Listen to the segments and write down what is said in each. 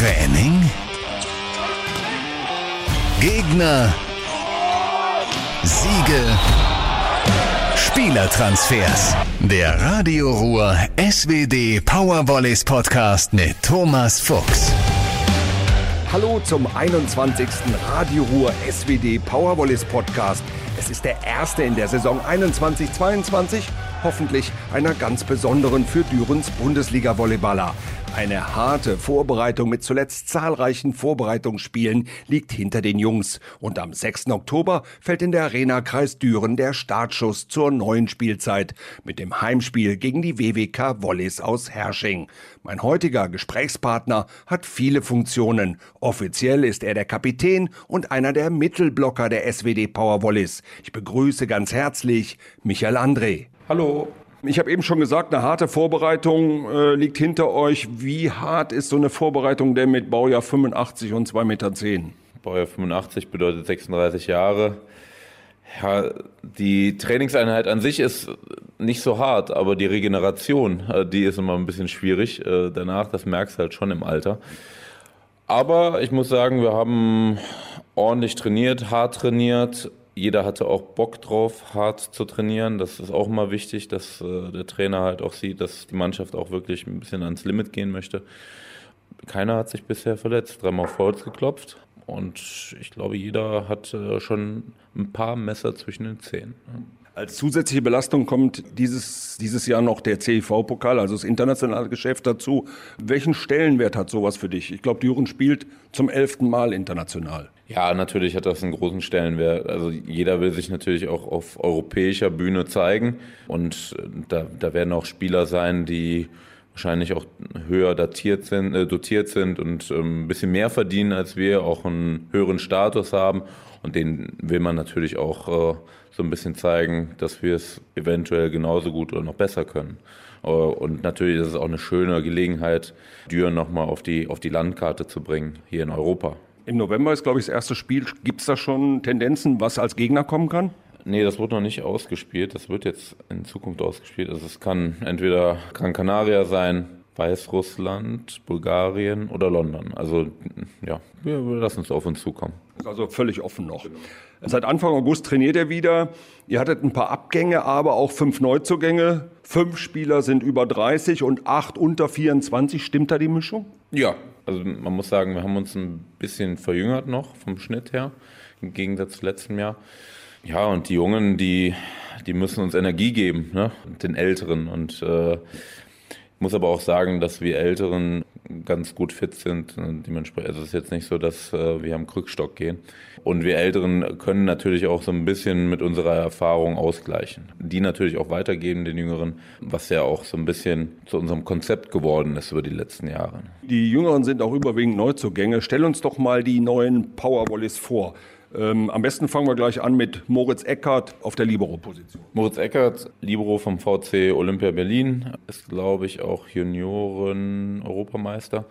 Training? Gegner? Siege? Spielertransfers. Der Radio Ruhr SWD Powervolleys Podcast mit Thomas Fuchs. Hallo zum 21. Radio Ruhr SWD Powervolleys Podcast. Es ist der erste in der Saison 21-22, hoffentlich einer ganz besonderen für Dürens Bundesliga-Volleyballer. Eine harte Vorbereitung mit zuletzt zahlreichen Vorbereitungsspielen liegt hinter den Jungs. Und am 6. Oktober fällt in der Arena Kreis Düren der Startschuss zur neuen Spielzeit mit dem Heimspiel gegen die WWK Volleys aus Hersching. Mein heutiger Gesprächspartner hat viele Funktionen. Offiziell ist er der Kapitän und einer der Mittelblocker der SWD Power Volleys. Ich begrüße ganz herzlich Michael André. Hallo. Ich habe eben schon gesagt, eine harte Vorbereitung äh, liegt hinter euch. Wie hart ist so eine Vorbereitung denn mit Baujahr 85 und 2,10 Meter? Baujahr 85 bedeutet 36 Jahre. Ja, die Trainingseinheit an sich ist nicht so hart, aber die Regeneration, äh, die ist immer ein bisschen schwierig. Äh, danach, das merkst du halt schon im Alter. Aber ich muss sagen, wir haben ordentlich trainiert, hart trainiert, jeder hatte auch Bock drauf, hart zu trainieren. Das ist auch mal wichtig, dass äh, der Trainer halt auch sieht, dass die Mannschaft auch wirklich ein bisschen ans Limit gehen möchte. Keiner hat sich bisher verletzt, dreimal auf Holz geklopft. Und ich glaube, jeder hat äh, schon ein paar Messer zwischen den Zähnen. Als zusätzliche Belastung kommt dieses, dieses Jahr noch der CIV-Pokal, also das internationale Geschäft dazu. Welchen Stellenwert hat sowas für dich? Ich glaube, Düren spielt zum elften Mal international. Ja, natürlich hat das einen großen Stellenwert. Also jeder will sich natürlich auch auf europäischer Bühne zeigen. Und äh, da, da werden auch Spieler sein, die wahrscheinlich auch höher datiert sind, äh, dotiert sind und ähm, ein bisschen mehr verdienen als wir, auch einen höheren Status haben. Und den will man natürlich auch äh, so ein bisschen zeigen, dass wir es eventuell genauso gut oder noch besser können. Äh, und natürlich ist es auch eine schöne Gelegenheit, Düren nochmal auf die, auf die Landkarte zu bringen, hier in Europa. Im November ist, glaube ich, das erste Spiel. Gibt es da schon Tendenzen, was als Gegner kommen kann? Nee, das wurde noch nicht ausgespielt. Das wird jetzt in Zukunft ausgespielt. Also es kann entweder Gran Canaria sein, Weißrussland, Bulgarien oder London. Also ja, wir lassen es auf uns zukommen. Also völlig offen noch. Seit Anfang August trainiert er wieder. Ihr hattet ein paar Abgänge, aber auch fünf Neuzugänge. Fünf Spieler sind über 30 und acht unter 24. Stimmt da die Mischung? Ja, also man muss sagen, wir haben uns ein bisschen verjüngert noch vom Schnitt her, im Gegensatz zu letztem Jahr. Ja, und die Jungen, die, die müssen uns Energie geben, ne? den Älteren. Und äh, muss aber auch sagen, dass wir Älteren ganz gut fit sind. Dementsprechend also es ist jetzt nicht so, dass äh, wir am Krückstock gehen. Und wir Älteren können natürlich auch so ein bisschen mit unserer Erfahrung ausgleichen. Die natürlich auch weitergeben den Jüngeren, was ja auch so ein bisschen zu unserem Konzept geworden ist über die letzten Jahre. Die Jüngeren sind auch überwiegend Neuzugänge. Stell uns doch mal die neuen Powerwallis vor. Ähm, am besten fangen wir gleich an mit Moritz Eckert auf der Libero-Position. Moritz Eckert, Libero vom VC Olympia Berlin, ist, glaube ich, auch Junioren-Europameister.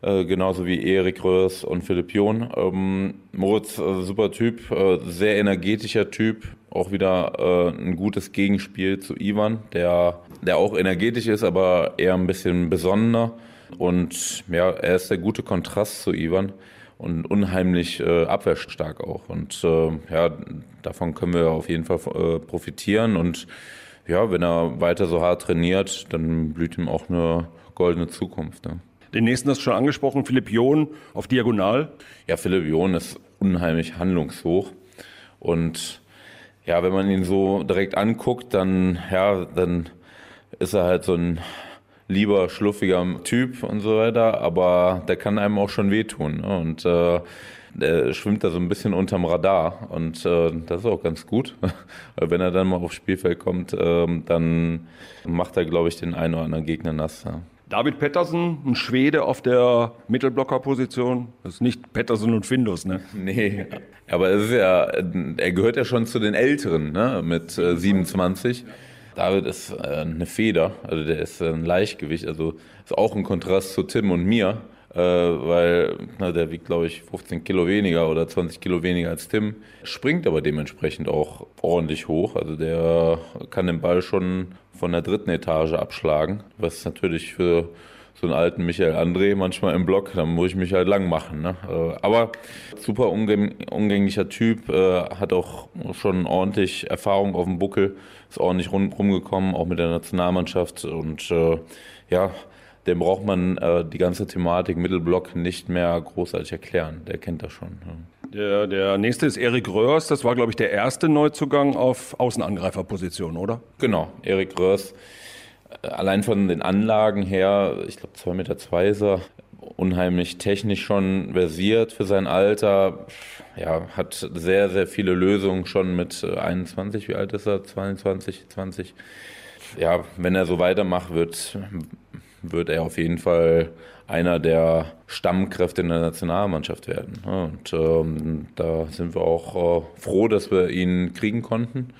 Äh, genauso wie Erik Röhrs und Philipp John. Ähm, Moritz, äh, super Typ, äh, sehr energetischer Typ, auch wieder äh, ein gutes Gegenspiel zu Ivan, der, der auch energetisch ist, aber eher ein bisschen besonnener. Und ja, er ist der gute Kontrast zu Ivan und unheimlich äh, abwehrstark auch. Und äh, ja, davon können wir auf jeden Fall äh, profitieren. Und ja, wenn er weiter so hart trainiert, dann blüht ihm auch eine goldene Zukunft. Ne? Den nächsten hast du schon angesprochen, Philipp John auf Diagonal. Ja, Philipp John ist unheimlich handlungshoch. Und ja, wenn man ihn so direkt anguckt, dann, ja, dann ist er halt so ein lieber, schluffiger Typ und so weiter, aber der kann einem auch schon wehtun. Ne? Und äh, der schwimmt da so ein bisschen unterm Radar und äh, das ist auch ganz gut. Wenn er dann mal aufs Spielfeld kommt, äh, dann macht er, glaube ich, den einen oder anderen Gegner nass. Ja. David Pettersen, ein Schwede auf der Mittelblockerposition. Das ist nicht Pettersen und Findus, ne? Nee, aber es ist ja, er gehört ja schon zu den Älteren, ne? Mit äh, 27. David ist äh, eine Feder, also der ist ein Leichtgewicht, also ist auch ein Kontrast zu Tim und mir, äh, weil na, der wiegt, glaube ich, 15 Kilo weniger oder 20 Kilo weniger als Tim, springt aber dementsprechend auch ordentlich hoch. Also der kann den Ball schon von der dritten Etage abschlagen, was natürlich für so einen alten Michael André manchmal im Block, dann muss ich mich halt lang machen. Ne? Äh, aber super umgänglicher Typ, äh, hat auch schon ordentlich Erfahrung auf dem Buckel, ist ordentlich rumgekommen, auch mit der Nationalmannschaft und äh, ja, dem braucht man die ganze Thematik Mittelblock nicht mehr großartig erklären. Der kennt das schon. Der, der nächste ist Erik Röhrs. Das war, glaube ich, der erste Neuzugang auf Außenangreiferposition, oder? Genau, Erik Röhrs allein von den Anlagen her, ich glaube 2,2 Meter zwei ist er, unheimlich technisch schon versiert für sein Alter. Ja, hat sehr, sehr viele Lösungen schon mit 21, äh, wie alt ist er? 22, 20. Ja, wenn er so weitermacht, wird, wird er auf jeden Fall einer der Stammkräfte in der Nationalmannschaft werden. Und ähm, da sind wir auch äh, froh, dass wir ihn kriegen konnten.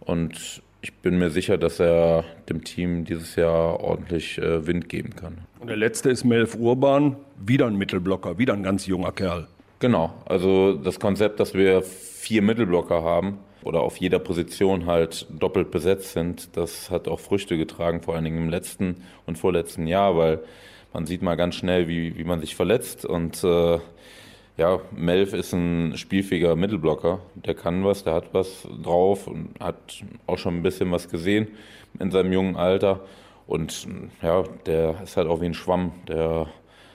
Und ich bin mir sicher, dass er dem Team dieses Jahr ordentlich äh, Wind geben kann. Und der letzte ist Melf Urban, wieder ein Mittelblocker, wieder ein ganz junger Kerl. Genau, also das Konzept, dass wir vier Mittelblocker haben oder auf jeder Position halt doppelt besetzt sind, das hat auch Früchte getragen, vor allen Dingen im letzten und vorletzten Jahr, weil man sieht mal ganz schnell, wie, wie man sich verletzt und äh, ja, Melf ist ein spielfähiger Mittelblocker. Der kann was, der hat was drauf und hat auch schon ein bisschen was gesehen in seinem jungen Alter. Und ja, der ist halt auch wie ein Schwamm. Der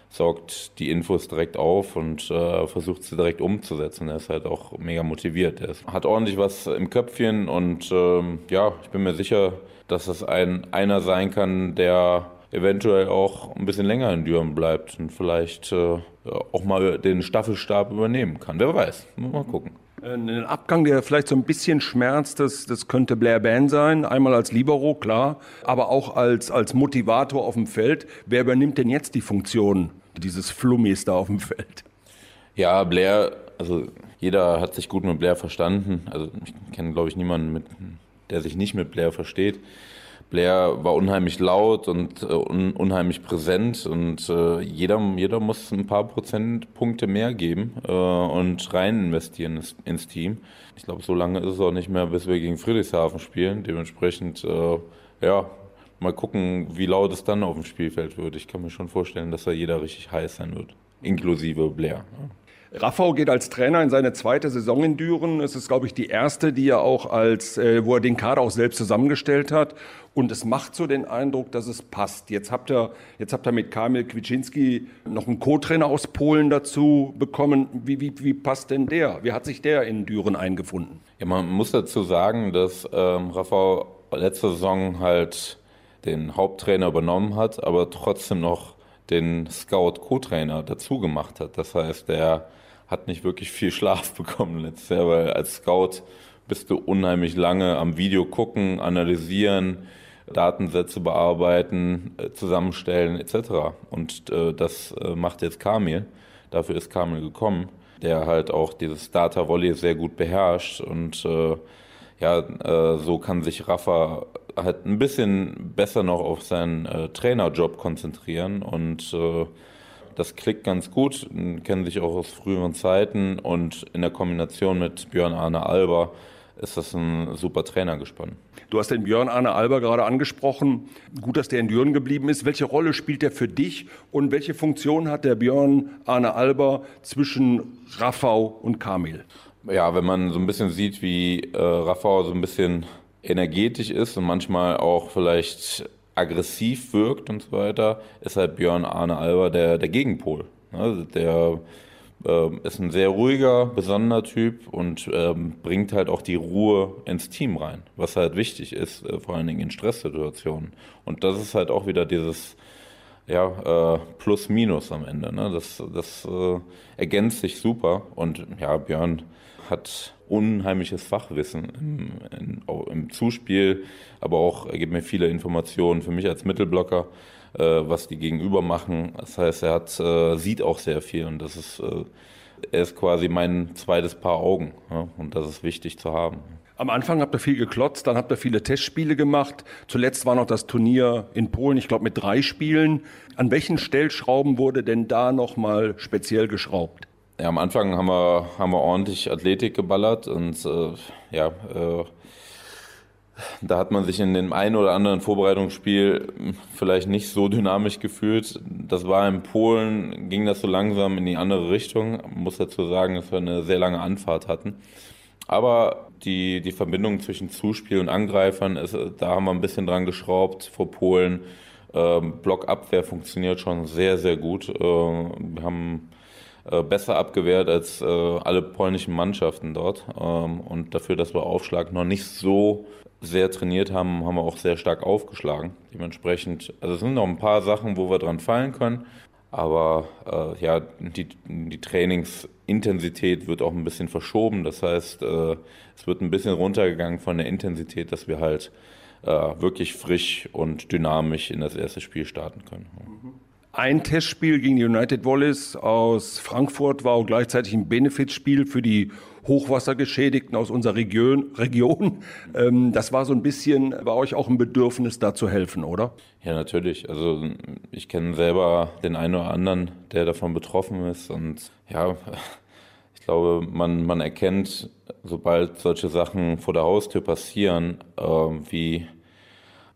saugt die Infos direkt auf und äh, versucht sie direkt umzusetzen. Er ist halt auch mega motiviert. Er hat ordentlich was im Köpfchen und ähm, ja, ich bin mir sicher, dass das ein einer sein kann, der eventuell auch ein bisschen länger in Düren bleibt und vielleicht äh, auch mal den Staffelstab übernehmen kann. Wer weiß, mal gucken. Ein Abgang, der vielleicht so ein bisschen schmerzt, das, das könnte Blair Ban sein. Einmal als Libero, klar, aber auch als, als Motivator auf dem Feld. Wer übernimmt denn jetzt die Funktion dieses Flummis da auf dem Feld? Ja, Blair, also jeder hat sich gut mit Blair verstanden. Also ich kenne, glaube ich, niemanden, mit, der sich nicht mit Blair versteht. Blair war unheimlich laut und äh, un unheimlich präsent und äh, jeder, jeder muss ein paar Prozentpunkte mehr geben äh, und rein investieren ins, ins Team. Ich glaube, so lange ist es auch nicht mehr, bis wir gegen Friedrichshafen spielen. Dementsprechend, äh, ja, mal gucken, wie laut es dann auf dem Spielfeld wird. Ich kann mir schon vorstellen, dass da jeder richtig heiß sein wird, inklusive Blair. Ja. Raffau geht als Trainer in seine zweite Saison in Düren. Es ist, glaube ich, die erste, die er auch als, äh, wo er den Kader auch selbst zusammengestellt hat. Und es macht so den Eindruck, dass es passt. Jetzt habt ihr, jetzt habt ihr mit Kamil Kwitschinski noch einen Co-Trainer aus Polen dazu bekommen. Wie, wie, wie passt denn der? Wie hat sich der in Düren eingefunden? Ja, man muss dazu sagen, dass ähm, Raffau letzte Saison halt den Haupttrainer übernommen hat, aber trotzdem noch den Scout-Co-Trainer dazu gemacht hat. Das heißt, der hat nicht wirklich viel Schlaf bekommen letztes Jahr, weil als Scout bist du unheimlich lange am Video gucken, analysieren, Datensätze bearbeiten, äh, zusammenstellen etc. Und äh, das äh, macht jetzt Kamil. Dafür ist Kamil gekommen, der halt auch dieses Data Volley sehr gut beherrscht und ja, so kann sich Rafa halt ein bisschen besser noch auf seinen Trainerjob konzentrieren und das klickt ganz gut, kennen sich auch aus früheren Zeiten und in der Kombination mit Björn Arne Alba ist das ein super Trainer gespannt. Du hast den Björn Arne Alba gerade angesprochen. Gut, dass der in Düren geblieben ist. Welche Rolle spielt der für dich und welche Funktion hat der Björn Arne Alba zwischen Raffau und Kamil? Ja, wenn man so ein bisschen sieht, wie äh, Raffau so ein bisschen energetisch ist und manchmal auch vielleicht aggressiv wirkt und so weiter, ist halt Björn Arne Alber der, der Gegenpol. Also der äh, ist ein sehr ruhiger, besonderer Typ und ähm, bringt halt auch die Ruhe ins Team rein, was halt wichtig ist, äh, vor allen Dingen in Stresssituationen. Und das ist halt auch wieder dieses ja, äh, Plus-Minus am Ende. Ne? Das, das äh, ergänzt sich super und ja, Björn hat unheimliches Fachwissen im, in, im Zuspiel, aber auch er gibt mir viele Informationen für mich als Mittelblocker, äh, was die Gegenüber machen. Das heißt, er hat, äh, sieht auch sehr viel und das ist, äh, er ist quasi mein zweites Paar Augen ja? und das ist wichtig zu haben. Am Anfang habt ihr viel geklotzt, dann habt ihr viele Testspiele gemacht. Zuletzt war noch das Turnier in Polen, ich glaube mit drei Spielen. An welchen Stellschrauben wurde denn da nochmal speziell geschraubt? Ja, am Anfang haben wir, haben wir ordentlich Athletik geballert und äh, ja, äh, Da hat man sich in dem einen oder anderen Vorbereitungsspiel vielleicht nicht so dynamisch gefühlt. Das war in Polen, ging das so langsam in die andere Richtung. Man muss dazu sagen, dass wir eine sehr lange Anfahrt hatten. Aber die, die Verbindung zwischen Zuspiel und Angreifern, ist, da haben wir ein bisschen dran geschraubt vor Polen. Ähm, Blockabwehr funktioniert schon sehr, sehr gut. Äh, wir haben äh, besser abgewehrt als äh, alle polnischen Mannschaften dort. Ähm, und dafür, dass wir Aufschlag noch nicht so sehr trainiert haben, haben wir auch sehr stark aufgeschlagen. Dementsprechend, also es sind noch ein paar Sachen, wo wir dran fallen können. Aber äh, ja, die, die Trainingsintensität wird auch ein bisschen verschoben. Das heißt, äh, es wird ein bisschen runtergegangen von der Intensität, dass wir halt äh, wirklich frisch und dynamisch in das erste Spiel starten können. Ein Testspiel gegen die United Wallis aus Frankfurt war auch gleichzeitig ein Benefitspiel für die Hochwassergeschädigten aus unserer Region. Region. Ähm, das war so ein bisschen bei euch auch ein Bedürfnis, da zu helfen, oder? Ja, natürlich. Also ich kenne selber den einen oder anderen, der davon betroffen ist. Und ja, ich glaube, man, man erkennt, sobald solche Sachen vor der Haustür passieren, äh, wie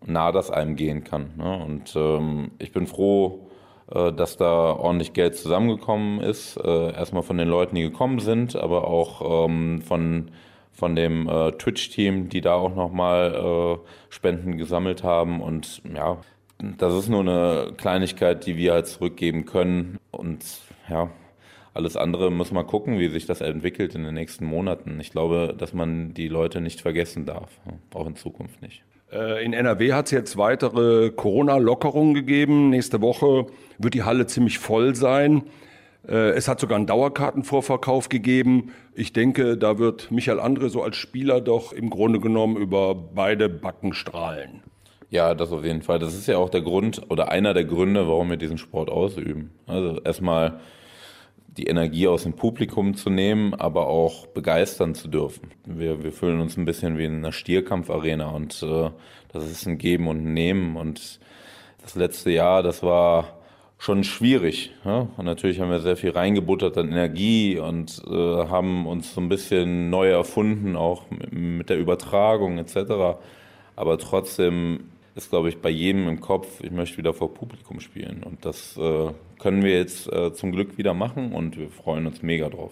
nah das einem gehen kann. Ne? Und ähm, ich bin froh, dass da ordentlich Geld zusammengekommen ist. Äh, erstmal von den Leuten, die gekommen sind, aber auch ähm, von, von dem äh, Twitch-Team, die da auch nochmal Spenden gesammelt haben. Und ja, das ist nur eine Kleinigkeit, die wir halt zurückgeben können. Und ja, alles andere muss man gucken, wie sich das entwickelt in den nächsten Monaten. Ich glaube, dass man die Leute nicht vergessen darf, auch in Zukunft nicht. Äh, in NRW hat es jetzt weitere Corona-Lockerungen gegeben. Nächste Woche wird die Halle ziemlich voll sein. Äh, es hat sogar einen Dauerkartenvorverkauf gegeben. Ich denke, da wird Michael Andre so als Spieler doch im Grunde genommen über beide Backen strahlen. Ja, das auf jeden Fall. Das ist ja auch der Grund oder einer der Gründe, warum wir diesen Sport ausüben. Also erstmal die Energie aus dem Publikum zu nehmen, aber auch begeistern zu dürfen. Wir, wir fühlen uns ein bisschen wie in einer Stierkampfarena und äh, das ist ein Geben und Nehmen. Und das letzte Jahr, das war schon schwierig. Ja? Und natürlich haben wir sehr viel reingebuttert an Energie und äh, haben uns so ein bisschen neu erfunden, auch mit der Übertragung etc. Aber trotzdem ist, glaube ich, bei jedem im Kopf, ich möchte wieder vor Publikum spielen. Und das äh, können wir jetzt äh, zum Glück wieder machen und wir freuen uns mega drauf.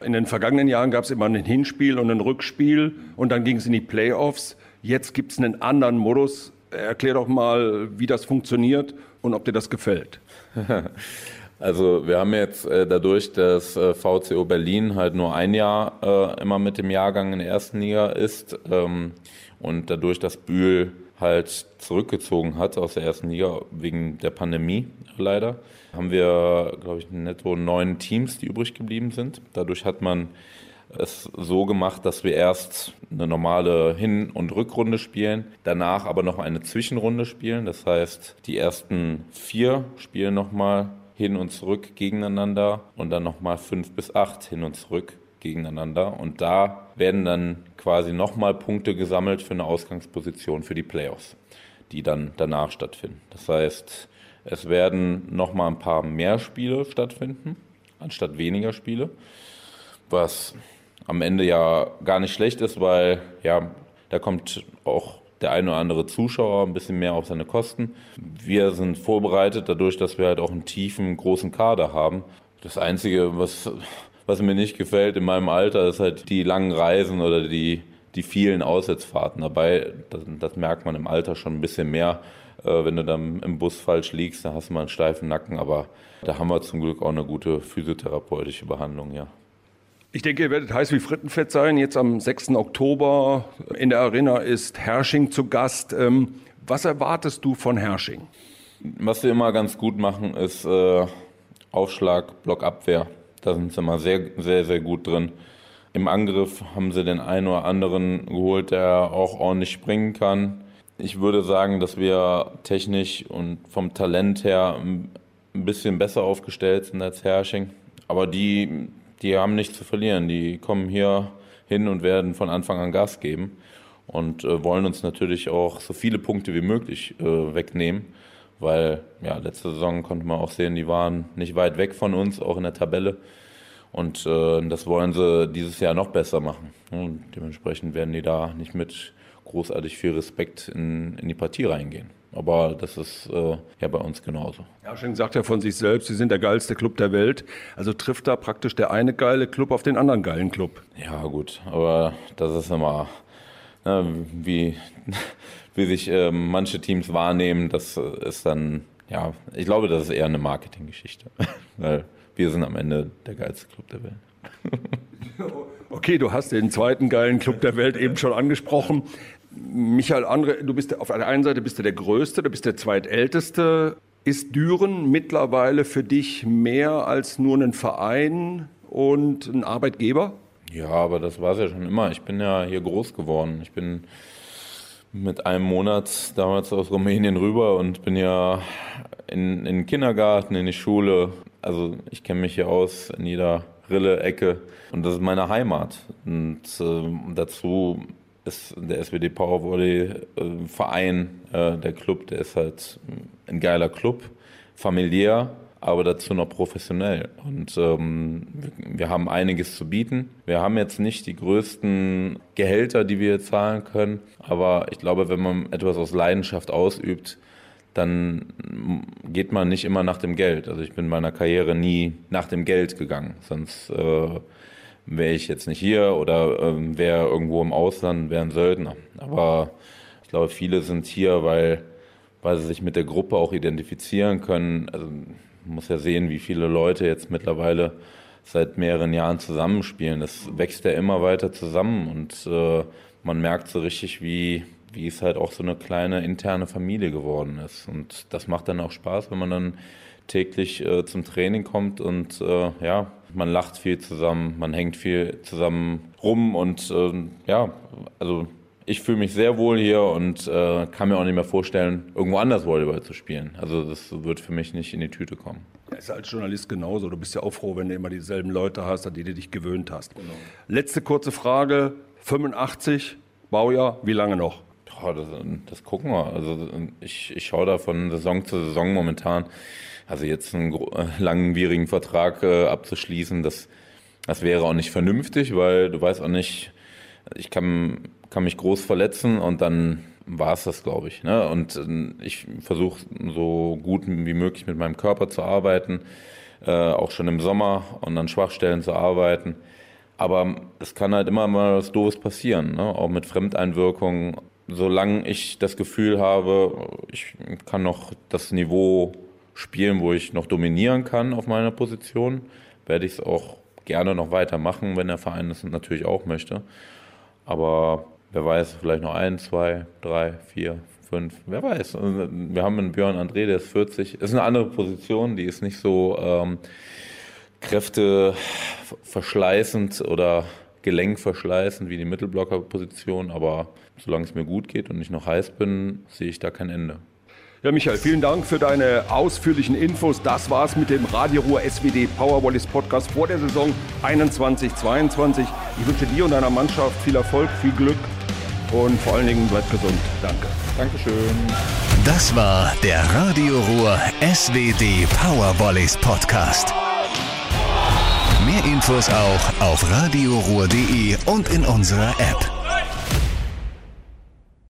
In den vergangenen Jahren gab es immer ein Hinspiel und ein Rückspiel und dann ging es in die Playoffs. Jetzt gibt es einen anderen Modus. Erklär doch mal, wie das funktioniert und ob dir das gefällt. Also wir haben jetzt äh, dadurch, dass äh, VCO Berlin halt nur ein Jahr äh, immer mit dem Jahrgang in der ersten Liga ist ähm, und dadurch, dass Bühl halt zurückgezogen hat aus der ersten Liga wegen der Pandemie leider, haben wir, glaube ich, netto neun Teams, die übrig geblieben sind. Dadurch hat man es so gemacht, dass wir erst eine normale Hin- und Rückrunde spielen, danach aber noch eine Zwischenrunde spielen. Das heißt, die ersten vier spielen nochmal hin und zurück gegeneinander und dann nochmal fünf bis acht hin und zurück gegeneinander. Und da werden dann quasi nochmal Punkte gesammelt für eine Ausgangsposition für die Playoffs, die dann danach stattfinden. Das heißt, es werden nochmal ein paar mehr Spiele stattfinden, anstatt weniger Spiele, was am Ende ja gar nicht schlecht ist, weil ja, da kommt auch der eine oder andere Zuschauer ein bisschen mehr auf seine Kosten. Wir sind vorbereitet dadurch, dass wir halt auch einen tiefen, großen Kader haben. Das Einzige, was was mir nicht gefällt in meinem Alter, ist halt die langen Reisen oder die, die vielen Aussetzfahrten dabei. Das, das merkt man im Alter schon ein bisschen mehr. Äh, wenn du dann im Bus falsch liegst, dann hast du mal einen steifen Nacken. Aber da haben wir zum Glück auch eine gute physiotherapeutische Behandlung, ja. Ich denke, ihr werdet heiß wie Frittenfett sein. Jetzt am 6. Oktober in der Arena ist Hersching zu Gast. Ähm, was erwartest du von Hersching? Was wir immer ganz gut machen, ist äh, Aufschlag, Blockabwehr. Da sind sie immer sehr, sehr, sehr gut drin. Im Angriff haben sie den einen oder anderen geholt, der auch ordentlich springen kann. Ich würde sagen, dass wir technisch und vom Talent her ein bisschen besser aufgestellt sind als Herrsching. Aber die, die haben nichts zu verlieren. Die kommen hier hin und werden von Anfang an Gas geben und äh, wollen uns natürlich auch so viele Punkte wie möglich äh, wegnehmen weil ja, letzte Saison konnte man auch sehen, die waren nicht weit weg von uns, auch in der Tabelle. Und äh, das wollen sie dieses Jahr noch besser machen. Und dementsprechend werden die da nicht mit großartig viel Respekt in, in die Partie reingehen. Aber das ist äh, ja bei uns genauso. Ja, schon sagt er von sich selbst, sie sind der geilste Club der Welt. Also trifft da praktisch der eine geile Club auf den anderen geilen Club. Ja, gut, aber das ist immer, ne, wie, wie sich äh, manche Teams wahrnehmen, das ist dann, ja, ich glaube, das ist eher eine Marketinggeschichte. Weil wir sind am Ende der geilste Club der Welt. Okay, du hast den zweiten geilen Club der Welt eben schon angesprochen. Michael Andre, du bist auf der einen Seite bist du der Größte, du bist der Zweitälteste. Ist Düren mittlerweile für dich mehr als nur ein Verein und ein Arbeitgeber? Ja, aber das war es ja schon immer. Ich bin ja hier groß geworden. Ich bin mit einem Monat damals aus Rumänien rüber und bin ja in, in den Kindergarten, in die Schule. Also ich kenne mich hier aus in jeder Rille, Ecke und das ist meine Heimat. Und äh, dazu ist der SWD Powervolley äh, Verein, äh, der Club, der ist halt ein geiler Club, familiär, aber dazu noch professionell. Und ähm, wir haben einiges zu bieten. Wir haben jetzt nicht die größten Gehälter, die wir zahlen können, aber ich glaube, wenn man etwas aus Leidenschaft ausübt, dann geht man nicht immer nach dem Geld. Also ich bin in meiner Karriere nie nach dem Geld gegangen, sonst äh, wäre ich jetzt nicht hier oder ähm, wäre irgendwo im Ausland, wäre ein Söldner. Aber ich glaube, viele sind hier, weil, weil sie sich mit der Gruppe auch identifizieren können. Also man muss ja sehen, wie viele Leute jetzt mittlerweile seit mehreren Jahren zusammenspielen. Das wächst ja immer weiter zusammen und äh, man merkt so richtig, wie, wie es halt auch so eine kleine interne Familie geworden ist. Und das macht dann auch Spaß, wenn man dann täglich äh, zum Training kommt und äh, ja, man lacht viel zusammen, man hängt viel zusammen rum und äh, ja, also ich fühle mich sehr wohl hier und äh, kann mir auch nicht mehr vorstellen, irgendwo anders Volleyball zu spielen. Also das wird für mich nicht in die Tüte kommen. Ja, ist als Journalist genauso. Du bist ja auch froh, wenn du immer dieselben Leute hast, an die du dich gewöhnt hast. Genau. Letzte kurze Frage. 85, Baujahr, wie lange noch? Ja, das, das gucken wir. Also ich, ich schaue da von Saison zu Saison momentan. Also jetzt einen langwierigen Vertrag äh, abzuschließen, das, das wäre auch nicht vernünftig, weil du weißt auch nicht, ich kann, kann mich groß verletzen und dann war es das, glaube ich. Ne? Und äh, ich versuche so gut wie möglich mit meinem Körper zu arbeiten, äh, auch schon im Sommer und an Schwachstellen zu arbeiten. Aber es kann halt immer mal was Doofes passieren, ne? auch mit Fremdeinwirkungen. Solange ich das Gefühl habe, ich kann noch das Niveau spielen, wo ich noch dominieren kann auf meiner Position, werde ich es auch gerne noch weitermachen, wenn der Verein das natürlich auch möchte. Aber wer weiß, vielleicht noch ein, zwei, drei, vier, fünf, wer weiß. Also, wir haben einen Björn André, der ist 40, ist eine andere Position, die ist nicht so ähm, kräfteverschleißend oder gelenkverschleißend wie die Mittelblockerposition, aber solange es mir gut geht und ich noch heiß bin, sehe ich da kein Ende. Ja, Michael, vielen Dank für deine ausführlichen Infos. Das war's mit dem Radio Ruhr SWD Powerwallis Podcast vor der Saison 21-22. Ich wünsche dir und deiner Mannschaft viel Erfolg, viel Glück und vor allen Dingen bleibt gesund. Danke. Dankeschön. Das war der Radio Ruhr SWD Powerwallis Podcast. Mehr Infos auch auf radioruhr.de und in unserer App.